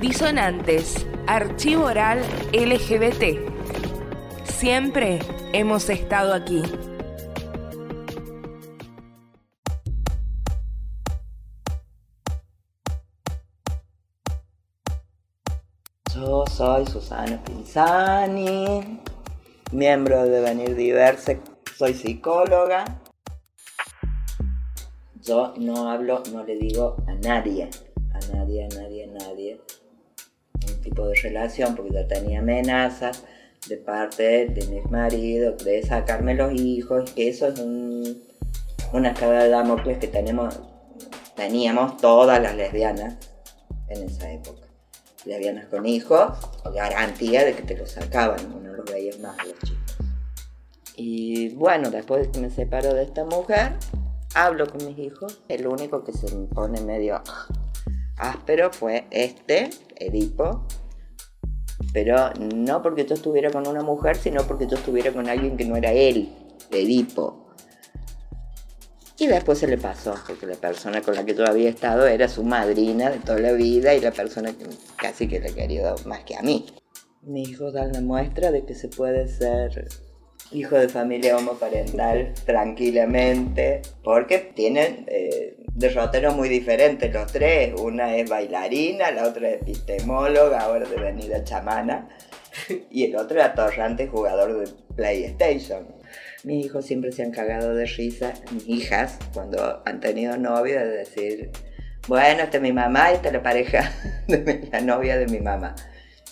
Disonantes, Archivo Oral LGBT. Siempre hemos estado aquí. Yo soy Susana Pinzani, miembro de Venir Diverse, soy psicóloga. Yo no hablo, no le digo a nadie, a nadie, a nadie, a nadie, tipo de relación, porque ya tenía amenazas de parte de mis maridos, de sacarme los hijos, que eso es un, una escala de Damocles que tenemos, teníamos todas las lesbianas en esa época lesbianas con hijos, garantía de que te lo sacaban, no los veías más los chicos. Y bueno, después de que me separo de esta mujer, hablo con mis hijos. El único que se me pone medio áspero fue este, Edipo. Pero no porque yo estuviera con una mujer, sino porque yo estuviera con alguien que no era él, Edipo. Y después se le pasó, porque la persona con la que yo había estado era su madrina de toda la vida y la persona que casi que le quería más que a mí. Mis hijos dan la muestra de que se puede ser hijo de familia homoparental tranquilamente, porque tienen eh, derroteros muy diferentes los tres. Una es bailarina, la otra es epistemóloga, ahora de venida chamana, y el otro es atorrante jugador de PlayStation. Mis hijos siempre se han cagado de risa, mis hijas, cuando han tenido novia, de decir, bueno, esta es mi mamá, esta es la pareja de la novia de mi mamá.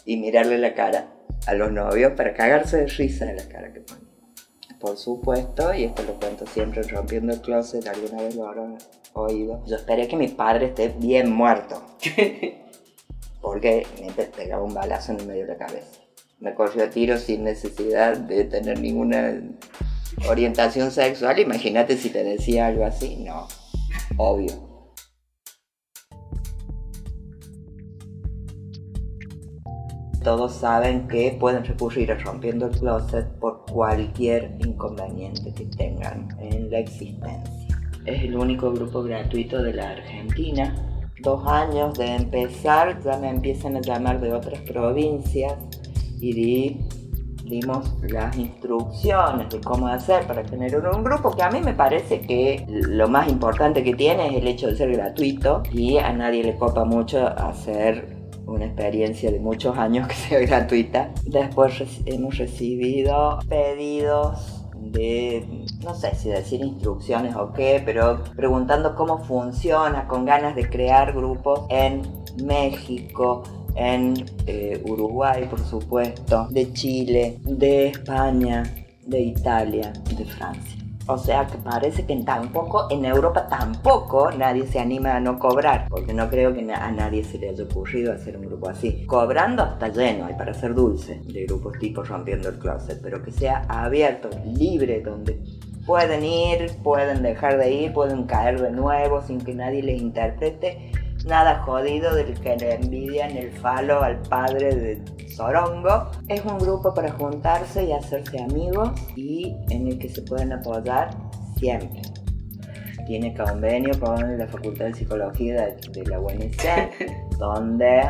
Y mirarle la cara a los novios para cagarse de risa de la cara que ponen. Por supuesto, y esto lo cuento siempre rompiendo el closet, alguna vez lo habrán oído. Yo esperé que mi padre esté bien muerto. Porque me pegaba un balazo en el medio de la cabeza. Me corrió a tiro sin necesidad de tener ninguna orientación sexual, imagínate si te decía algo así, no, obvio. Todos saben que pueden recurrir a rompiendo el closet por cualquier inconveniente que tengan en la existencia. Es el único grupo gratuito de la Argentina. Dos años de empezar ya me empiezan a llamar de otras provincias y di dimos las instrucciones de cómo hacer para tener un, grupo que a mí me parece que lo más importante que tiene es el hecho de ser gratuito y a nadie le copa mucho hacer una experiencia de muchos años que sea gratuita. Después hemos recibido pedidos de, no sé si decir instrucciones o qué, pero preguntando cómo funciona, con ganas de crear grupos en México, en eh, Uruguay, por supuesto, de Chile, de España, de Italia, de Francia. O sea que parece que tampoco, en Europa tampoco nadie se anima a no cobrar, porque no creo que a nadie se le haya ocurrido hacer un grupo así. Cobrando está lleno, hay para ser dulce, de grupos tipo rompiendo el closet, pero que sea abierto, libre, donde pueden ir, pueden dejar de ir, pueden caer de nuevo sin que nadie les interprete nada jodido del que le envidian el falo al padre de Sorongo. Es un grupo para juntarse y hacerse amigos y en el que se pueden apoyar siempre. Tiene convenio con la Facultad de Psicología de, la UNC, donde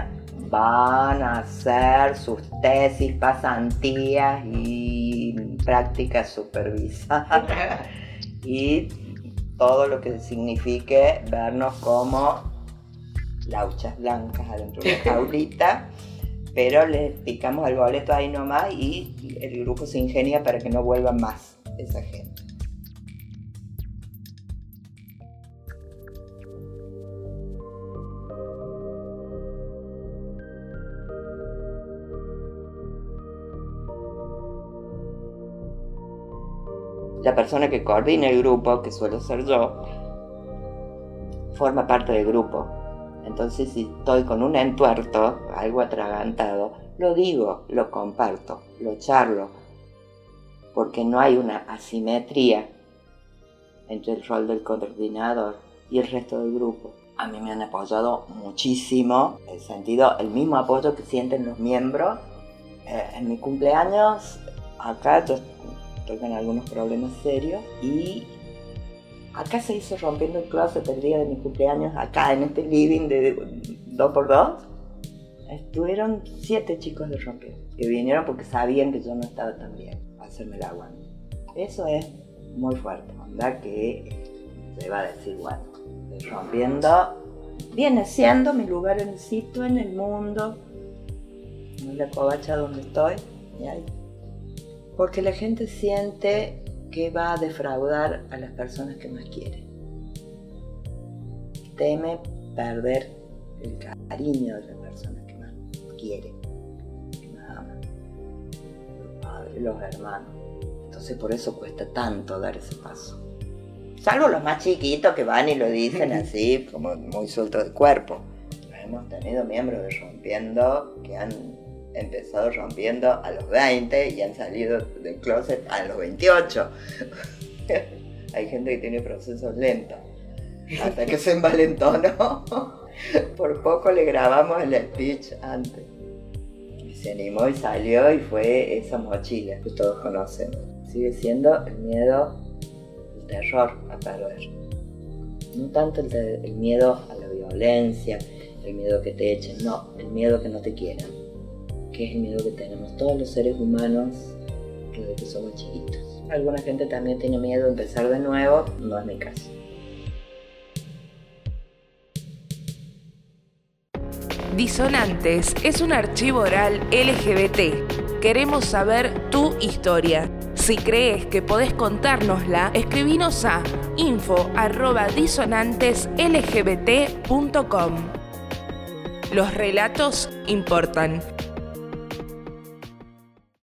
van a hacer sus tesis, pasantías y prácticas supervisadas y todo lo que signifique vernos como lauchas blancas adentro de la jaulita, pero le picamos el boleto ahí nomás y el grupo se ingenia para que no vuelva más esa gente. La persona que coordina el grupo, que suelo ser yo, forma parte del grupo entonces si estoy con un entuerto, algo atragantado, lo digo, lo comparto, lo charlo, porque no hay una asimetría entre el rol del coordinador y el resto del grupo. A mí me han apoyado muchísimo, he sentido el mismo apoyo que sienten los miembros. Eh, en mi cumpleaños, acá yo estoy con algunos problemas serios y Acá se hizo rompiendo el closet el día de mi cumpleaños, acá en este living de 2x2. Estuvieron siete chicos de rompiendo, que vinieron porque sabían que yo no estaba tan bien, a hacerme el aguante. Eso es muy fuerte, onda que se va a decir, bueno, rompiendo viene siendo mi lugar en el sitio, en el mundo, en la covacha donde estoy, porque la gente siente que va a defraudar a las personas que más quiere. Teme perder el cariño de las personas que más quiere, que más ama, los padres, los hermanos. Entonces por eso cuesta tanto dar ese paso. Salvo los más chiquitos que van y lo dicen así, como muy suelto de cuerpo. Hemos tenido miembros de Rompiendo que han empezado rompiendo a los 20 y han salido del closet a los 28. Hay gente que tiene procesos lentos. Hasta que se envalentonó. Por poco le grabamos el speech antes. Se animó y salió y fue esa mochila que todos conocen. Sigue siendo el miedo, el terror a perder. No tanto el, el miedo a la violencia, el miedo que te echen, no, el miedo que no te quieran que es el miedo que tenemos todos los seres humanos desde que somos chiquitos. Alguna gente también tiene miedo de empezar de nuevo, no es mi caso. Disonantes es un archivo oral LGBT. Queremos saber tu historia. Si crees que podés contárnosla, escribinos a info.disonanteslgbt.com. Los relatos importan.